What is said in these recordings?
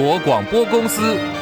国广播公司。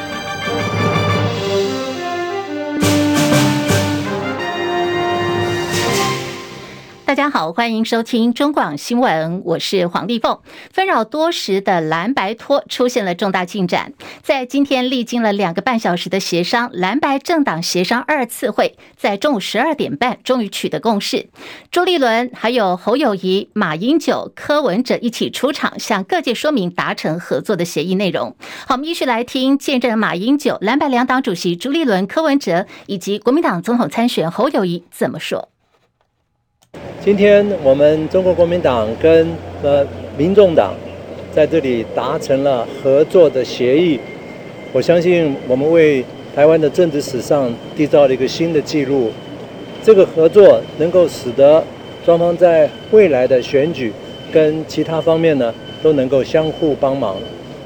大家好，欢迎收听中广新闻，我是黄丽凤。纷扰多时的蓝白拖出现了重大进展，在今天历经了两个半小时的协商，蓝白政党协商二次会在中午十二点半终于取得共识。朱立伦还有侯友谊、马英九、柯文哲一起出场，向各界说明达成合作的协议内容。好，我们继续来听见证马英九、蓝白两党主席朱立伦、柯文哲以及国民党总统参选侯友谊怎么说。今天我们中国国民党跟呃民众党在这里达成了合作的协议，我相信我们为台湾的政治史上缔造了一个新的纪录。这个合作能够使得双方在未来的选举跟其他方面呢都能够相互帮忙。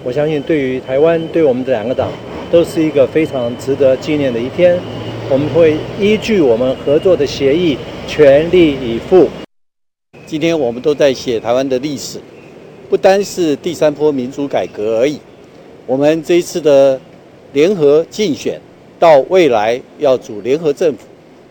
我相信对于台湾，对我们这两个党都是一个非常值得纪念的一天。我们会依据我们合作的协议。全力以赴。今天我们都在写台湾的历史，不单是第三波民主改革而已。我们这一次的联合竞选，到未来要组联合政府，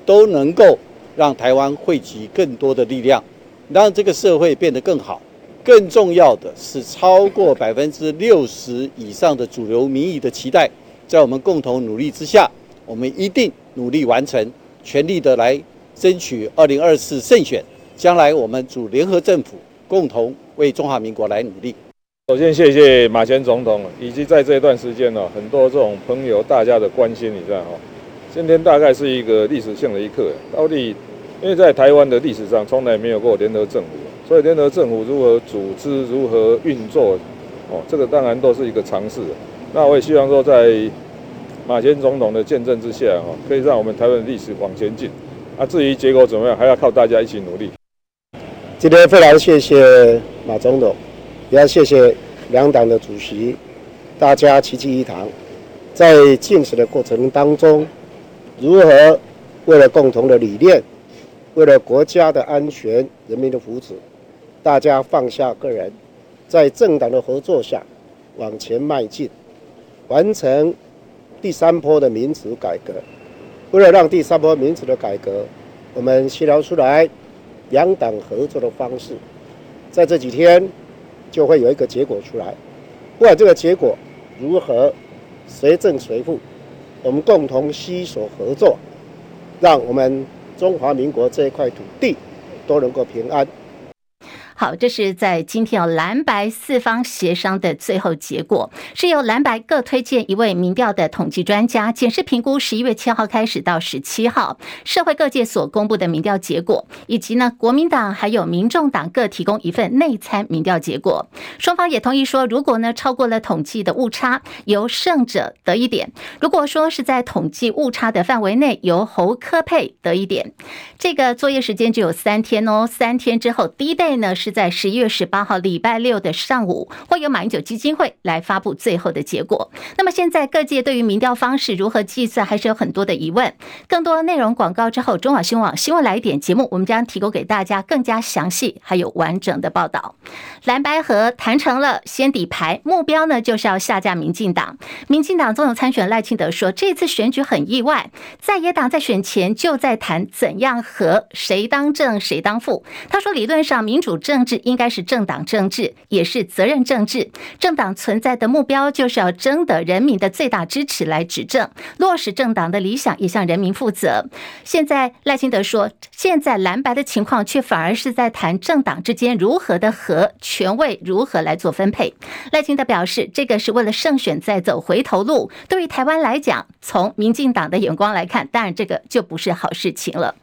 都能够让台湾汇集更多的力量，让这个社会变得更好。更重要的是，超过百分之六十以上的主流民意的期待，在我们共同努力之下，我们一定努力完成，全力的来。争取二零二四胜选，将来我们组联合政府，共同为中华民国来努力。首先，谢谢马前总统，以及在这一段时间呢，很多这种朋友大家的关心，你知道哈。今天大概是一个历史性的一刻，到底因为在台湾的历史上从来没有过联合政府，所以联合政府如何组织、如何运作，哦，这个当然都是一个尝试。那我也希望说，在马前总统的见证之下，哈，可以让我们台湾的历史往前进。啊，至于结果怎么样，还要靠大家一起努力。今天非常谢谢马总统，也要谢谢两党的主席，大家齐聚一堂，在竞选的过程当中，如何为了共同的理念，为了国家的安全、人民的福祉，大家放下个人，在政党的合作下往前迈进，完成第三波的民主改革。为了让第三波民主的改革，我们协调出来两党合作的方式，在这几天就会有一个结果出来。不管这个结果如何，谁胜谁负，我们共同携手合作，让我们中华民国这一块土地都能够平安。好，这是在今天有蓝白四方协商的最后结果，是由蓝白各推荐一位民调的统计专家检视评估。十一月七号开始到十七号，社会各界所公布的民调结果，以及呢国民党还有民众党各提供一份内参民调结果。双方也同意说，如果呢超过了统计的误差，由胜者得一点；如果说是在统计误差的范围内，由侯科佩得一点。这个作业时间只有三天哦，三天之后，第一 day 呢是。在十一月十八号礼拜六的上午，会由马英九基金会来发布最后的结果。那么现在各界对于民调方式如何计算，还是有很多的疑问。更多内容广告之后，中广新闻网新闻来一点节目，我们将提供给大家更加详细还有完整的报道。蓝白合谈成了，先底牌目标呢就是要下架民进党。民进党总统参选赖清德说，这次选举很意外，在野党在选前就在谈怎样和谁当正谁当副。他说，理论上民主政。政治应该是政党政治，也是责任政治。政党存在的目标就是要争得人民的最大支持来执政，落实政党的理想，也向人民负责。现在赖清德说，现在蓝白的情况却反而是在谈政党之间如何的和权位如何来做分配。赖清德表示，这个是为了胜选再走回头路。对于台湾来讲，从民进党的眼光来看，当然这个就不是好事情了。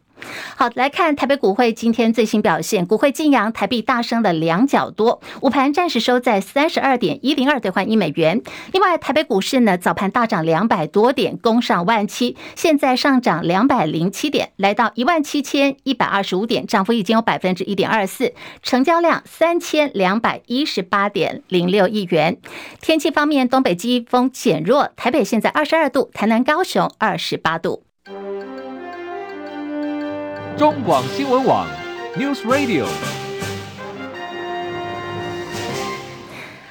好，来看台北股汇今天最新表现，股汇劲扬，台币大升了两角多，午盘暂时收在三十二点一零二兑换一美元。另外，台北股市呢早盘大涨两百多点，攻上万七，现在上涨两百零七点，来到一万七千一百二十五点，涨幅已经有百分之一点二四，成交量三千两百一十八点零六亿元。天气方面，东北季风减弱，台北现在二十二度，台南、高雄二十八度。中广新闻网，News Radio。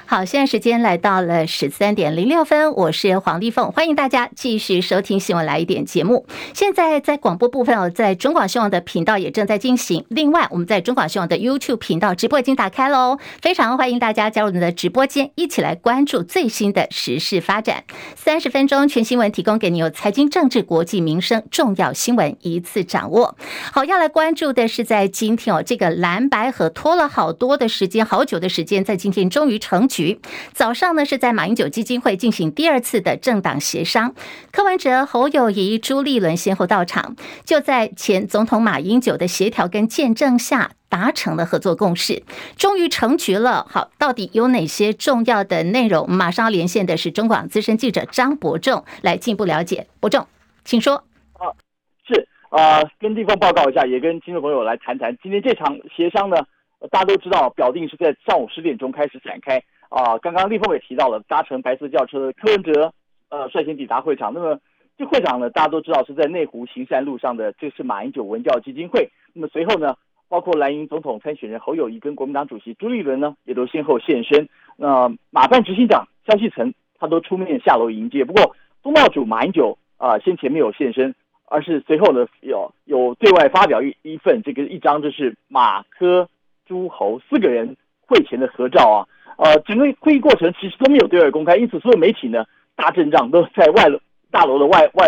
好，现在时间来到了十三点零六分，我是黄丽凤，欢迎大家继续收听《新闻来一点》节目。现在在广播部分哦，在中广新闻的频道也正在进行。另外，我们在中广新闻的 YouTube 频道直播已经打开喽，非常欢迎大家加入我们的直播间，一起来关注最新的时事发展。三十分钟全新闻提供给你，有财经、政治、国际、民生重要新闻一次掌握。好，要来关注的是在今天哦，这个蓝白合拖了好多的时间，好久的时间，在今天终于成局。早上呢，是在马英九基金会进行第二次的政党协商，柯文哲、侯友宜、朱立伦先后到场，就在前总统马英九的协调跟见证下，达成了合作共识，终于成局了。好，到底有哪些重要的内容？马上要连线的是中广资深记者张伯仲，来进一步了解。伯仲，请说。啊，是啊，跟地方报告一下，也跟听众朋友来谈谈今天这场协商呢。大家都知道，表定是在上午十点钟开始展开。啊，刚刚立峰也提到了，搭乘白色轿车的柯文哲，呃，率先抵达会场。那么这会场呢，大家都知道是在内湖行善路上的，这是马英九文教基金会。那么随后呢，包括蓝营总统参选人侯友谊跟国民党主席朱立伦呢，也都先后现身。那、马办执行长萧继成他都出面下楼迎接。不过东道主马英九啊、呃，先前没有现身，而是随后呢有有对外发表一一份这个一张，就是马柯朱侯四个人会前的合照啊。呃，整个会议过程其实都没有对外公开，因此所有媒体呢，大阵仗都在外 大楼的外外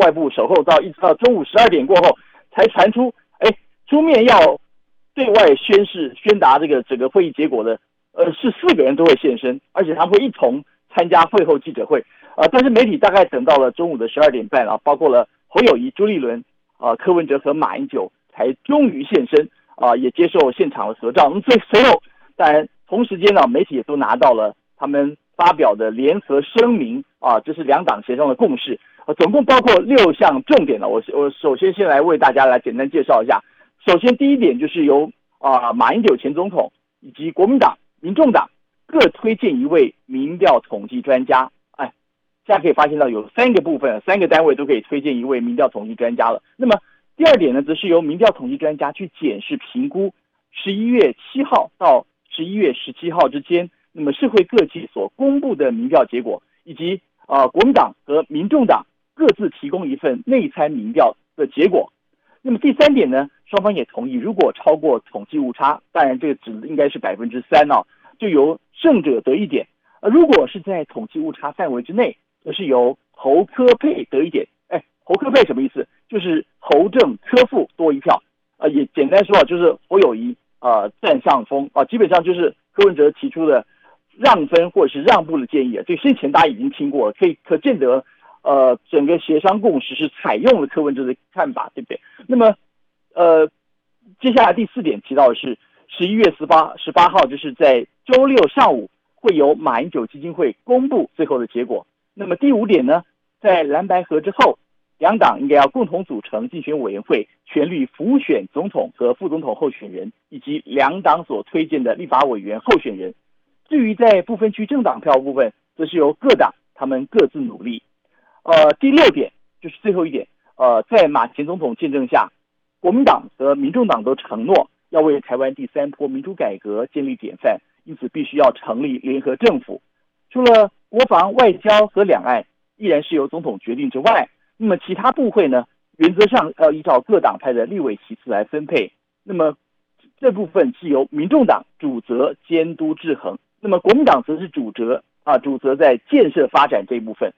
外部守候到一直到中午十二点过后，才传出，哎，出面要对外宣誓宣达这个整个会议结果的，呃，是四个人都会现身，而且他们会一同参加会后记者会，呃，但是媒体大概等到了中午的十二点半啊，包括了侯友谊、朱立伦、啊、柯文哲和马英九才终于现身啊、也接受现场的合照。那么最 随后，当然。同时间呢，媒体也都拿到了他们发表的联合声明啊，这是两党协商的共识啊，总共包括六项重点呢。我我首先先来为大家来简单介绍一下。首先第一点就是由啊马英九前总统以及国民党、民众党各推荐一位民调统计专家。哎，大家可以发现到有三个部分，三个单位都可以推荐一位民调统计专家了。那么第二点呢，则是由民调统计专家去检视评估十一月七号到。十一月十七号之间，那么社会各界所公布的民调结果，以及啊、国民党和民众党各自提供一份内参民调的结果。那么第三点呢，双方也同意，如果超过统计误差，当然这个值应该是百分之三哦，就由胜者得一点；而如果是在统计误差范围之内，是由侯科配得一点。哎，侯科配什么意思？就是侯正柯副多一票。啊、也简单说啊，就是侯友宜。呃，占上风啊，基本上就是柯文哲提出的让分或者是让步的建议啊。这先前大家已经听过了，可以可见得，呃，整个协商共识是采用了柯文哲的看法，对不对？那么，呃，接下来第四点提到的是十一月十八十八号，就是在周六上午会由马英九基金会公布最后的结果。那么第五点呢，在蓝白合之后。两党应该要共同组成竞选委员会，全力辅选总统和副总统候选人，以及两党所推荐的立法委员候选人。至于在不分区政党票部分，则是由各党他们各自努力。呃，第六点就是最后一点，呃，在马前总统见证下，国民党和民众党都承诺要为台湾第三波民主改革建立典范，因此必须要成立联合政府。除了国防、外交和两岸依然是由总统决定之外，那么其他部会呢，原则上要依照各党派的立委席次来分配。那么这部分是由民众党主责监督制衡，那么国民党则是主责啊，主责在建设发展这一部分。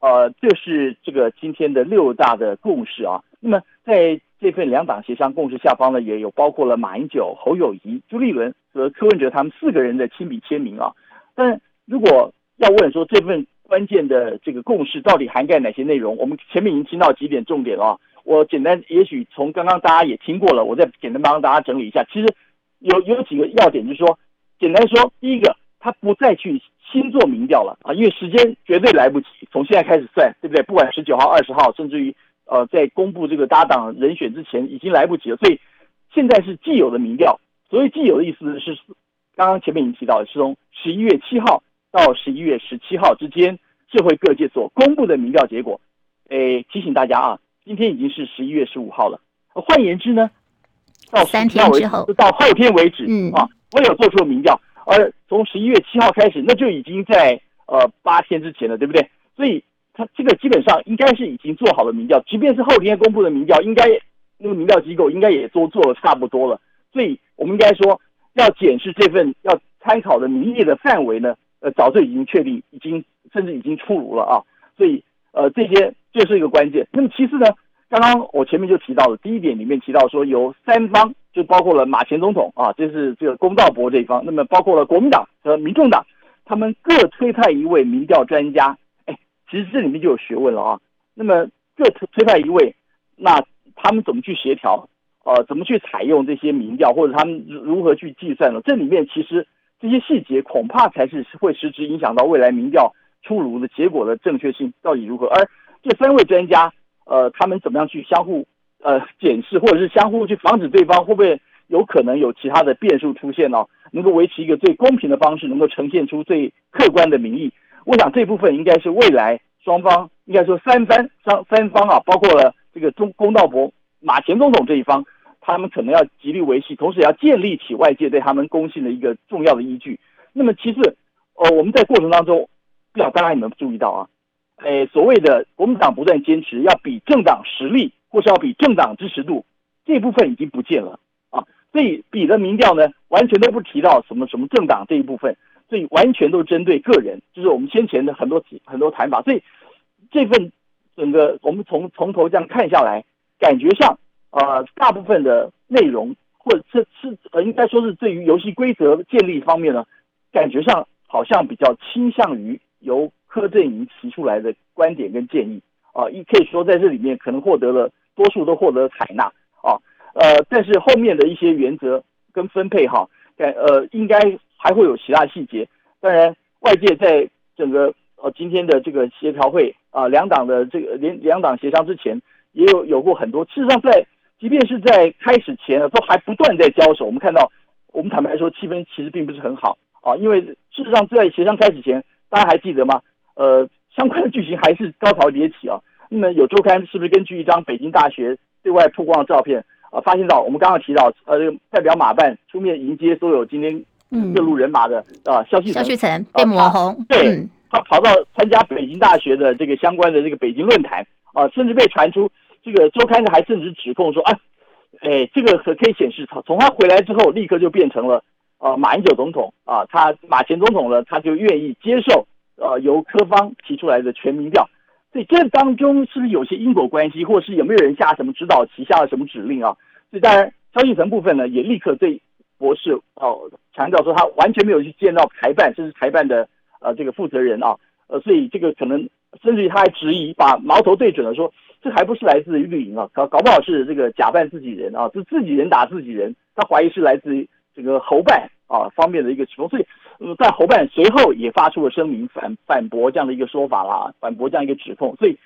呃，这是这个今天的六大的共识啊。那么在这份两党协商共识下方呢，也有包括了马英九、侯友谊、朱立伦和柯文哲他们四个人的亲笔签名啊。但如果要问说这份。关键的这个共识到底涵盖哪些内容？我们前面已经听到几点重点了啊，我简单，也许从刚刚大家也听过了，我再简单帮大家整理一下。其实有有几个要点，就是说，简单说，第一个，他不再去新做民调了啊，因为时间绝对来不及，从现在开始算，对不对？不管十九号、二十号，甚至于呃，在公布这个搭档人选之前，已经来不及了。所以现在是既有的民调，所以既有的意思是，刚刚前面已经提到的，是从十一月七号。到十一月十七号之间，社会各界所公布的民调结果，诶，提醒大家啊，今天已经是十一月十五号了。换言之呢，到三天之后，到后天为止，嗯啊，我有做出民调，而从十一月七号开始，那就已经在呃八天之前了，对不对？所以他这个基本上应该是已经做好了民调，即便是后天公布的民调，应该那个民调机构应该也都做了差不多了。所以我们应该说要检视这份要参考的民意的范围呢，呃，早就已经确定，已经甚至已经出炉了啊。所以呃，这些这是一个关键。那么其次呢？刚刚我前面就提到了第一点里面提到说，有三方就包括了马前总统啊，这是这个公道伯这一方，那么包括了国民党和民众党，他们各推派一位民调专家。哎，其实这里面就有学问了啊。那么各推派一位，那他们怎么去协调？呃，怎么去采用这些民调，或者他们如何去计算呢？这里面其实这些细节恐怕才是会实质影响到未来民调出炉的结果的正确性到底如何。而这三位专家。呃，他们怎么样去相互呃检视，或者是相互去防止对方会不会有可能有其他的变数出现呢？能够维持一个最公平的方式，能够呈现出最客观的民意。我想这部分应该是未来双方应该说三方三三方啊，包括了这个中公道伯马前总统这一方，他们可能要极力维系，同时也要建立起外界对他们公信的一个重要的依据。那么其次，呃，我们在过程当中，不知道大家有没有注意到啊？诶，所谓的国民党不断坚持要比政党实力，或是要比政党支持度，这部分已经不见了啊。所以比的民调呢，完全都不提到什么什么政党这一部分，所以完全都针对个人，就是我们先前的很多很多谈法。所以这份整个我们从从头这样看下来，感觉上呃大部分的内容，或者是是呃应该说是对于游戏规则建立方面呢，感觉上好像比较倾向于由。柯震宇提出来的观点跟建议啊，也可以说在这里面可能获得了多数都获得了采纳啊，呃，但是后面的一些原则跟分配哈，该呃应该还会有其他细节。当然，外界在整个呃今天的这个协调会啊，两党的这个联两党协商之前，也有有过很多。事实上，在即便是在开始前都还不断在交手。我们看到，我们坦白说，气氛其实并不是很好啊，因为事实上在协商开始前，大家还记得吗？呃，相关的剧情还是高潮迭起啊。那么有周刊是不是根据一张北京大学对外曝光的照片啊，发现到我们刚刚提到呃，代表马办出面迎接所有今天各路人马的啊，萧旭肖旭成被抹红，对，他跑到参加北京大学的这个相关的这个北京论坛啊，甚至被传出这个周刊还甚至指控说啊，哎，这个可可以显示他从他回来之后立刻就变成了呃马英九总统啊，他马前总统呢他就愿意接受。呃，由科方提出来的全民调，所以这当中是不是有些因果关系，或是有没有人下什么指导棋，下了什么指令啊？所以当然，萧旭岑部分呢，也立刻对博士哦强调说，他完全没有去见到台办，这是台办的呃这个负责人啊，呃，所以这个可能甚至于他还质疑，把矛头对准了说，这还不是来自于绿营啊，搞搞不好是这个假扮自己人啊，是自己人打自己人，他怀疑是来自于这个侯办啊方面的一个指控，所以。在侯办随后也发出了声明反反驳这样的一个说法啦，反驳这样一个指控。所以，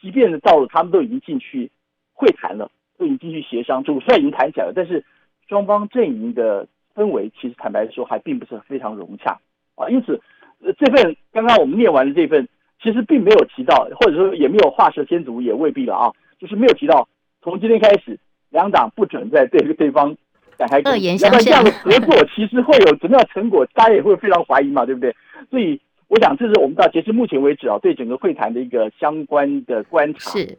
即便到了他们都已经进去会谈了，都已经进去协商，主帅已经谈起来了，但是双方阵营的氛围其实坦白说还并不是非常融洽啊。因此，呃这份刚刚我们念完的这份，其实并没有提到，或者说也没有画蛇添足，也未必了啊，就是没有提到从今天开始两党不准再对对方展开。恶言相向，这样的合作其实会有怎么样的成果，大家也会非常怀疑嘛，对不对？所以，我想这是我们到截至目前为止啊，对整个会谈的一个相关的观察。是。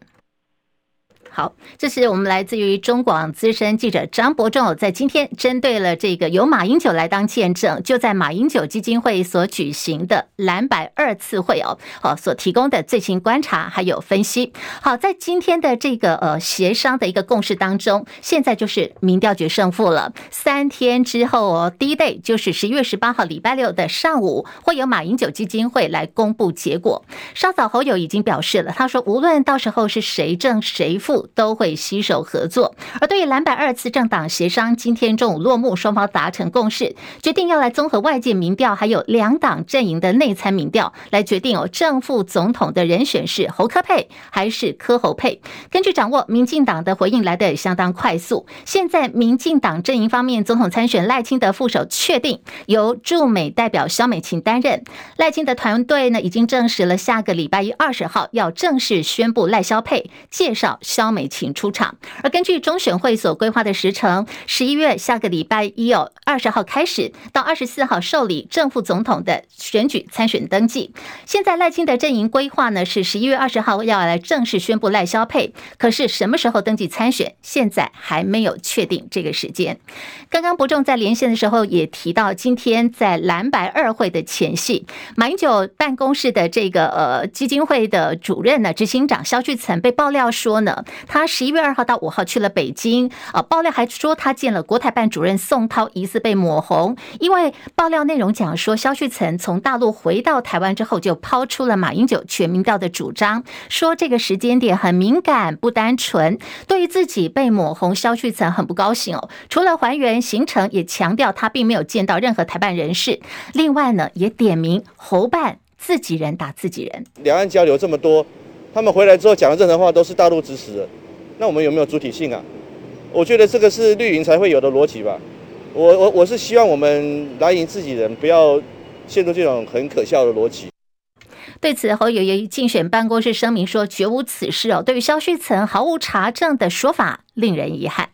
好，这是我们来自于中广资深记者张伯仲，在今天针对了这个由马英九来当见证，就在马英九基金会所举行的蓝白二次会哦，好所提供的最新观察还有分析。好，在今天的这个呃协商的一个共识当中，现在就是民调决胜负了。三天之后哦，第一 day 就是十一月十八号礼拜六的上午，会有马英九基金会来公布结果。稍早侯友已经表示了，他说无论到时候是谁胜谁负。都会携手合作。而对于蓝白二次政党协商，今天中午落幕，双方达成共识，决定要来综合外界民调，还有两党阵营的内参民调，来决定哦正副总统的人选是侯科佩还是柯侯佩。根据掌握，民进党的回应来得也相当快速。现在民进党阵营方面，总统参选赖清德副手确定由驻美代表萧美琴担任。赖清德团队呢已经证实了，下个礼拜一二十号要正式宣布赖萧配，介绍萧。萧美琴出场。而根据中选会所规划的时程，十一月下个礼拜一哦，二十号开始到二十四号受理正副总统的选举参选登记。现在赖清德阵营规划呢是十一月二十号要来正式宣布赖萧配，可是什么时候登记参选，现在还没有确定这个时间。刚刚伯仲在连线的时候也提到，今天在蓝白二会的前夕，马英九办公室的这个呃基金会的主任呢，执行长萧旭岑被爆料说呢，他十一月二号到五号去了北京，呃，爆料还说他见了国台办主任宋涛，疑似被抹红，因为爆料内容讲说萧旭岑从大陆回到台湾之后，就抛出了马英九全民调的主张，说这个时间点很敏感不单纯，对于自己被抹红，萧旭岑很不高兴哦，除了还原行程，也强调他并没有见到任何台办人士，另外呢，也点名侯办。自己人打自己人，两岸交流这么多，他们回来之后讲的任何话都是大陆支持的，那我们有没有主体性啊？我觉得这个是绿营才会有的逻辑吧。我我我是希望我们蓝营自己人不要陷入这种很可笑的逻辑。对此，侯友宜竞选办公室声明说绝无此事哦。对于萧旭岑毫无查证的说法，令人遗憾。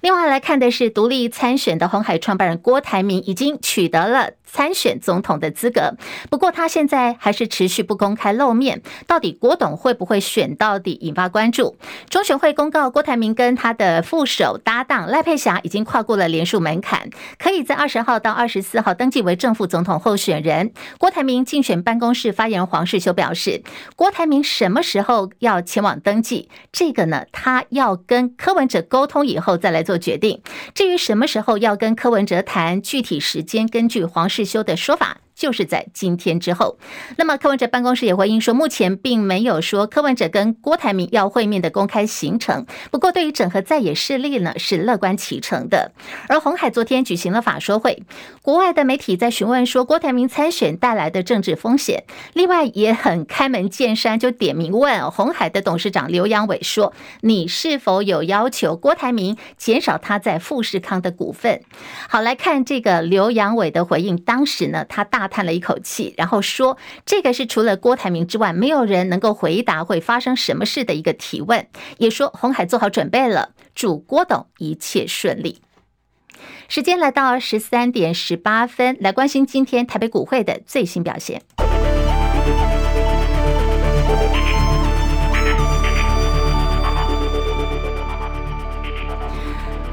另外来看的是独立参选的红海创办人郭台铭已经取得了参选总统的资格，不过他现在还是持续不公开露面，到底郭董会不会选到底引发关注。中选会公告，郭台铭跟他的副手搭档赖佩霞已经跨过了连署门槛，可以在二十号到二十四号登记为正副总统候选人。郭台铭竞选办公室发言人黄世修表示，郭台铭什么时候要前往登记，这个呢，他要跟柯文哲沟通以后再来做决定。至于什么时候要跟柯文哲谈具体时间，根据黄世修的说法。就是在今天之后，那么柯文哲办公室也回应说，目前并没有说柯文哲跟郭台铭要会面的公开行程。不过，对于整合在野势力呢，是乐观其成的。而红海昨天举行了法说会，国外的媒体在询问说郭台铭参选带来的政治风险，另外也很开门见山，就点名问红海的董事长刘扬伟说：“你是否有要求郭台铭减少他在富士康的股份？”好，来看这个刘扬伟的回应，当时呢，他大。他叹了一口气，然后说：“这个是除了郭台铭之外，没有人能够回答会发生什么事的一个提问。”也说红海做好准备了，祝郭董一切顺利。时间来到十三点十八分，来关心今天台北股会的最新表现。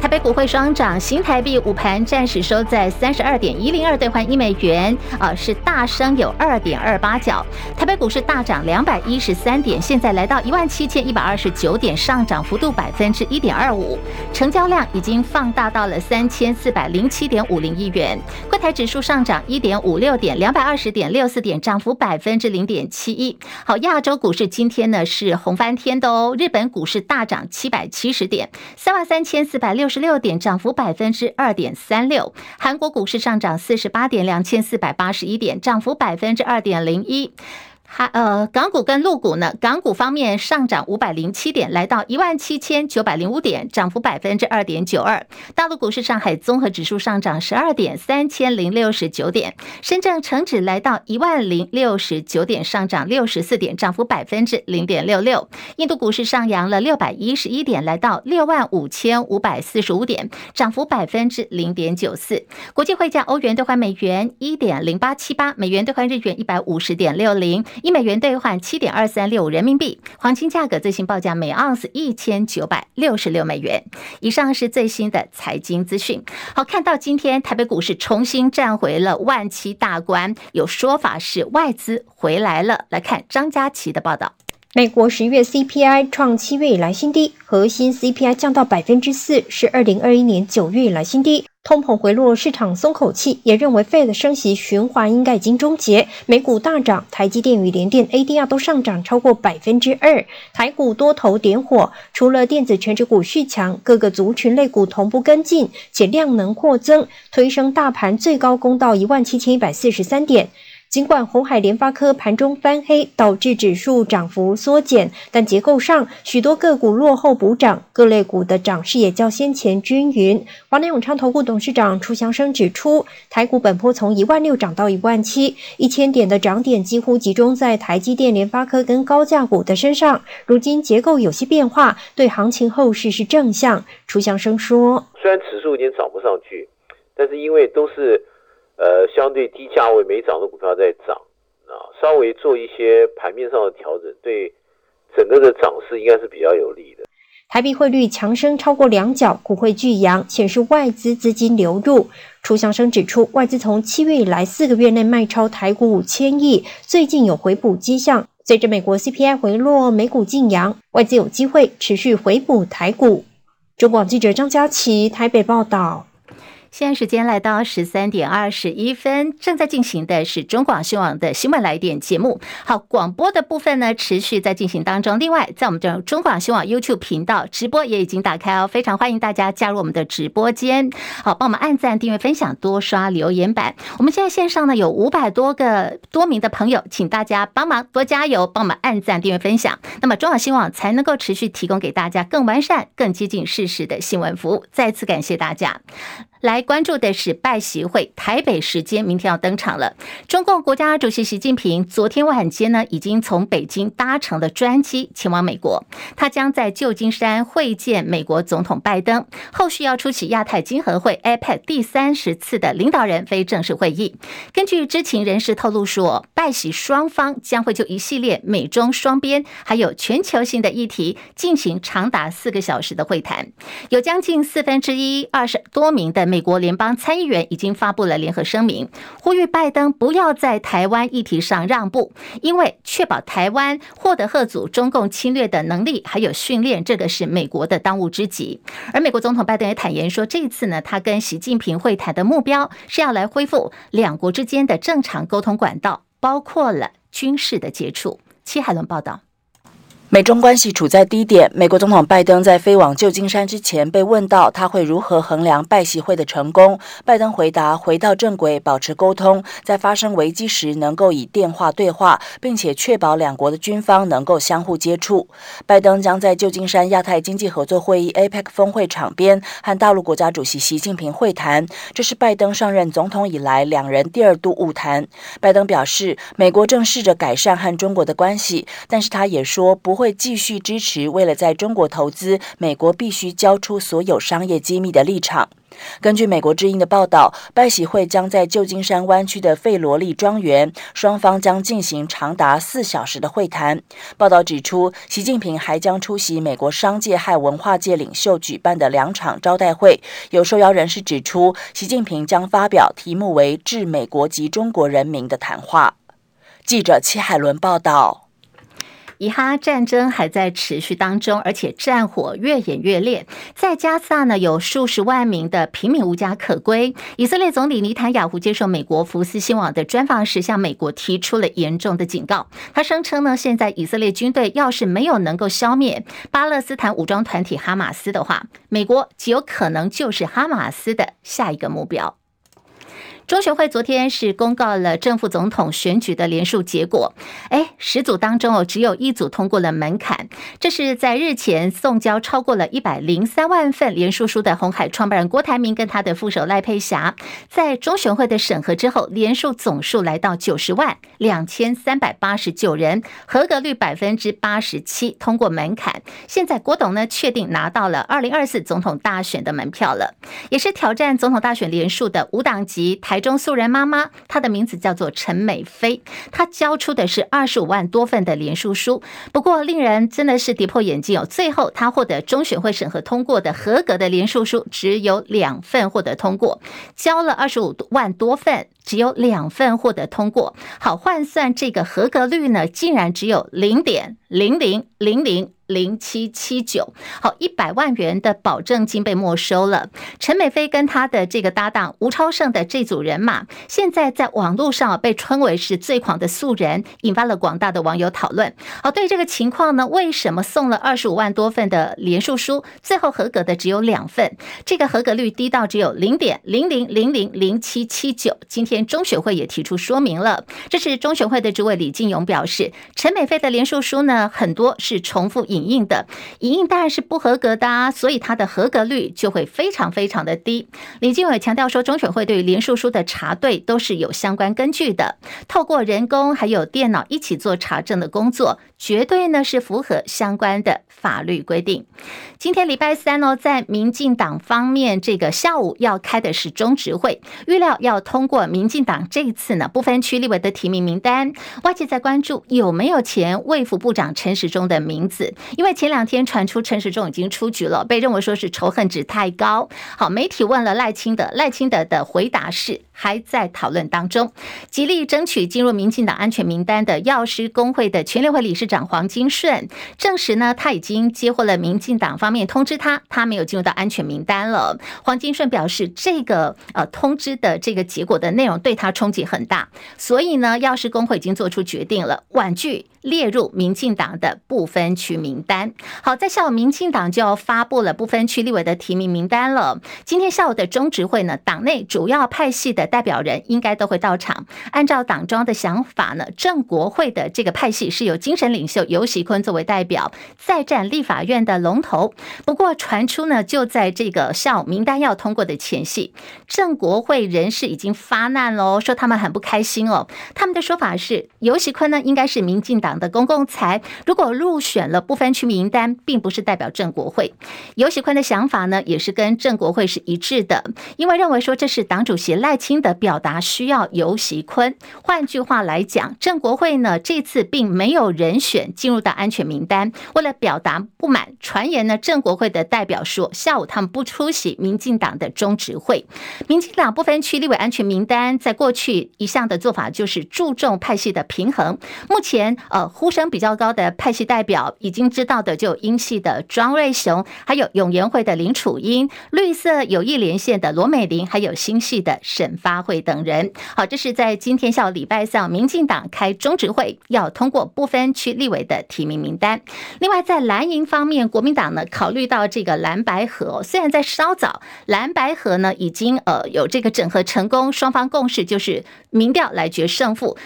北股会双涨，新台币午盘暂时收在三十二点一零二兑换一美元，啊，是大升有二点二八角。台北股市大涨两百一十三点，现在来到一万七千一百二十九点，上涨幅度百分之一点二五，成交量已经放大到了三千四百零七点五零亿元。柜台指数上涨一点五六点，两百二十点六四点，涨幅百分之零点七一。好，亚洲股市今天呢是红翻天的哦，日本股市大涨七百七十点，三万三千四百六十六点，涨幅百分之二点三六。韩国股市上涨四十八点，两千四百八十一点，涨幅百分之二点零一。还呃，港股跟陆股呢？港股方面上涨五百零七点，来到一万七千九百零五点，涨幅百分之二点九二。大陆股市，上海综合指数上涨十二点，三千零六十九点。深圳成指来到一万零六十九点，上涨六十四点，涨幅百分之零点六六。印度股市上扬了六百一十一点，来到六万五千五百四十五点，涨幅百分之零点九四。国际汇价，欧元兑换美元一点零八七八，美元兑换日元一百五十点六零。一美元兑换七点二三六人民币，黄金价格最新报价每盎司一千九百六十六美元。以上是最新的财经资讯。好，看到今天台北股市重新站回了万七大关，有说法是外资回来了。来看张佳琪的报道。美国十月 CPI 创七月以来新低，核心 CPI 降到百分之四，是二零二一年九月以来新低。通膨回落，市场松口气，也认为费的升息循环应该已经终结。美股大涨，台积电与联电 ADR 都上涨超过百分之二。台股多头点火，除了电子全指股续强，各个族群类股同步跟进，且量能扩增，推升大盘最高攻到一万七千一百四十三点。尽管鸿海联发科盘中翻黑，导致指数涨幅缩减，但结构上许多个股落后补涨，各类股的涨势也较先前均匀。华南永昌投顾董事长楚祥生指出，台股本波从一万六涨到一万七，一千点的涨点几乎集中在台积电、联发科跟高价股的身上。如今结构有些变化，对行情后市是正向。楚祥生说：“虽然指数已经涨不上去，但是因为都是。”呃，相对低价位没涨的股票在涨，啊，稍微做一些盘面上的调整，对整个的涨势应该是比较有利的。台币汇率强升超过两角，股汇巨扬，显示外资资金流入。楚祥生指出，外资从七月以来四个月内卖超台股五千亿，最近有回补迹象。随着美国 CPI 回落，美股劲扬，外资有机会持续回补台股。中广记者张佳琪台北报道。现在时间来到十三点二十一分，正在进行的是中广新闻网的新闻来电节目。好，广播的部分呢，持续在进行当中。另外，在我们的中广新闻网 YouTube 频道直播也已经打开哦，非常欢迎大家加入我们的直播间。好，帮我们按赞、订阅、分享、多刷留言板。我们现在线上呢有五百多个多名的朋友，请大家帮忙多加油，帮我们按赞、订阅、分享。那么中广新闻网才能够持续提供给大家更完善、更接近事实的新闻服务。再次感谢大家。来关注的是拜习会，台北时间明天要登场了。中共国家主席习近平昨天晚间呢，已经从北京搭乘了专机前往美国，他将在旧金山会见美国总统拜登，后续要出席亚太经合会 APEC 第三十次的领导人非正式会议。根据知情人士透露说，拜习双方将会就一系列美中双边还有全球性的议题进行长达四个小时的会谈，有将近四分之一二十多名的。美国联邦参议员已经发布了联合声明，呼吁拜登不要在台湾议题上让步，因为确保台湾获得吓阻中共侵略的能力还有训练，这个是美国的当务之急。而美国总统拜登也坦言说，这一次呢，他跟习近平会谈的目标是要来恢复两国之间的正常沟通管道，包括了军事的接触。戚海伦报道。美中关系处在低点。美国总统拜登在飞往旧金山之前被问到他会如何衡量拜习会的成功，拜登回答：回到正轨，保持沟通，在发生危机时能够以电话对话，并且确保两国的军方能够相互接触。拜登将在旧金山亚太经济合作会议 （APEC） 峰会场边和大陆国家主席习近平会谈，这是拜登上任总统以来两人第二度晤谈。拜登表示，美国正试着改善和中国的关系，但是他也说不。会继续支持为了在中国投资，美国必须交出所有商业机密的立场。根据美国之音的报道，拜习会将在旧金山湾区的费罗利庄园，双方将进行长达四小时的会谈。报道指出，习近平还将出席美国商界和文化界领袖举办的两场招待会。有受邀人士指出，习近平将发表题目为《致美国及中国人民》的谈话。记者戚海伦报道。以哈战争还在持续当中，而且战火越演越烈。在加萨呢，有数十万名的平民无家可归。以色列总理尼坦雅胡接受美国福斯新网的专访时，向美国提出了严重的警告。他声称呢，现在以色列军队要是没有能够消灭巴勒斯坦武装团体哈马斯的话，美国极有可能就是哈马斯的下一个目标。中选会昨天是公告了正副总统选举的连署结果，哎，十组当中哦，只有一组通过了门槛。这是在日前送交超过了一百零三万份连署书的红海创办人郭台铭跟他的副手赖佩霞，在中选会的审核之后，连署总数来到九十万两千三百八十九人，合格率百分之八十七，通过门槛。现在郭董呢，确定拿到了二零二四总统大选的门票了，也是挑战总统大选连署的无党籍台。中素人妈妈，她的名字叫做陈美菲，她交出的是二十五万多份的连书书。不过，令人真的是跌破眼镜哦！最后，她获得中选会审核通过的合格的连书书只有两份获得通过，交了二十五万多份，只有两份获得通过。好，换算这个合格率呢，竟然只有零点零零零零零七七九。好，一百万元的保证金被没收了。陈美菲跟他的这个搭档吴超胜的这组人马，现在在网络上被称为是最狂的素人，引发了广大的网友讨论。好，对这个情况呢，为什么送了二十五万多份的连署书，最后合格的只有两份？这个合格率低到只有零点零零零零零七七九。今天中选会也提出说明了，这是中选会的主委李进勇表示，陈美菲的连署书呢，很多是重复引影印的，影印当然是不合格的啊，所以它的合格率就会非常非常的低。李经纬强调说，中选会对于连署书的查对都是有相关根据的，透过人工还有电脑一起做查证的工作，绝对呢是符合相关的法律规定。今天礼拜三哦，在民进党方面，这个下午要开的是中执会，预料要通过民进党这一次呢不分区立委的提名名单。外界在关注有没有前卫副部长陈时中的名字，因为前两天传出陈时中已经出局了，被认为说是仇恨值太高。好，媒体问了赖清德，赖清德的回答是还在讨论当中，极力争取进入民进党安全名单的药师工会的全联会理事长黄金顺证实呢，他已经接获了民进党方面通知他，他没有进入到安全名单了。黄金顺表示，这个呃通知的这个结果的内容对他冲击很大，所以呢，药师工会已经做出决定了，婉拒列入民进党的不分区名单。好，在下午，民进党就要发布了不分区立委的提名名单了。今天下午的中执会呢，党内主要派系的代表人应该都会到场。按照党中央的想法呢，郑国会的这个派系是由精神领袖游锡堃作为代表，再战立法院的龙头。不过传出呢，就在这个下午名单要通过的前夕，郑国会人士已经发难喽，说他们很不开心哦。他们的说法是，游锡堃呢应该是民进党。党的公共财，如果入选了不分区名单，并不是代表正国会。游喜坤的想法呢，也是跟郑国会是一致的，因为认为说这是党主席赖清德表达需要游喜坤。换句话来讲，郑国会呢这次并没有人选进入到安全名单。为了表达不满，传言呢郑国会的代表说下午他们不出席民进党的中执会。民进党不分区立委安全名单，在过去一向的做法就是注重派系的平衡。目前呃。呼声比较高的派系代表，已经知道的就英系的庄瑞雄，还有永延会的林楚英，绿色有意连线的罗美玲，还有新系的沈发慧等人。好，这是在今天下午礼拜三，民进党开中执会，要通过不分区立委的提名名单。另外，在蓝营方面，国民党呢考虑到这个蓝白合，虽然在稍早，蓝白合呢已经呃有这个整合成功，双方共识就是民调来决胜负。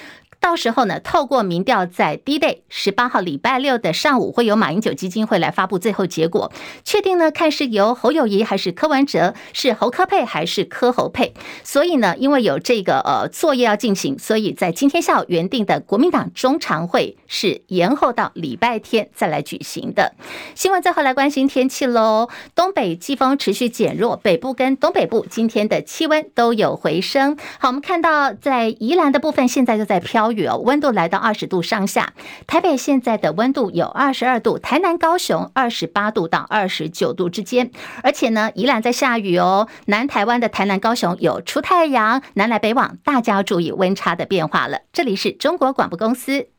到时候呢，透过民调，在 D-Day 十八号礼拜六的上午，会有马英九基金会来发布最后结果，确定呢，看是由侯友谊还是柯文哲，是侯柯配还是柯侯配。所以呢，因为有这个呃作业要进行，所以在今天下午原定的国民党中常会是延后到礼拜天再来举行的。新闻最后来关心天气喽，东北季风持续减弱，北部跟东北部今天的气温都有回升。好，我们看到在宜兰的部分，现在就在飘。温度来到二十度上下，台北现在的温度有二十二度，台南、高雄二十八度到二十九度之间，而且呢，宜兰在下雨哦。南台湾的台南、高雄有出太阳，南来北往，大家要注意温差的变化了。这里是中国广播公司。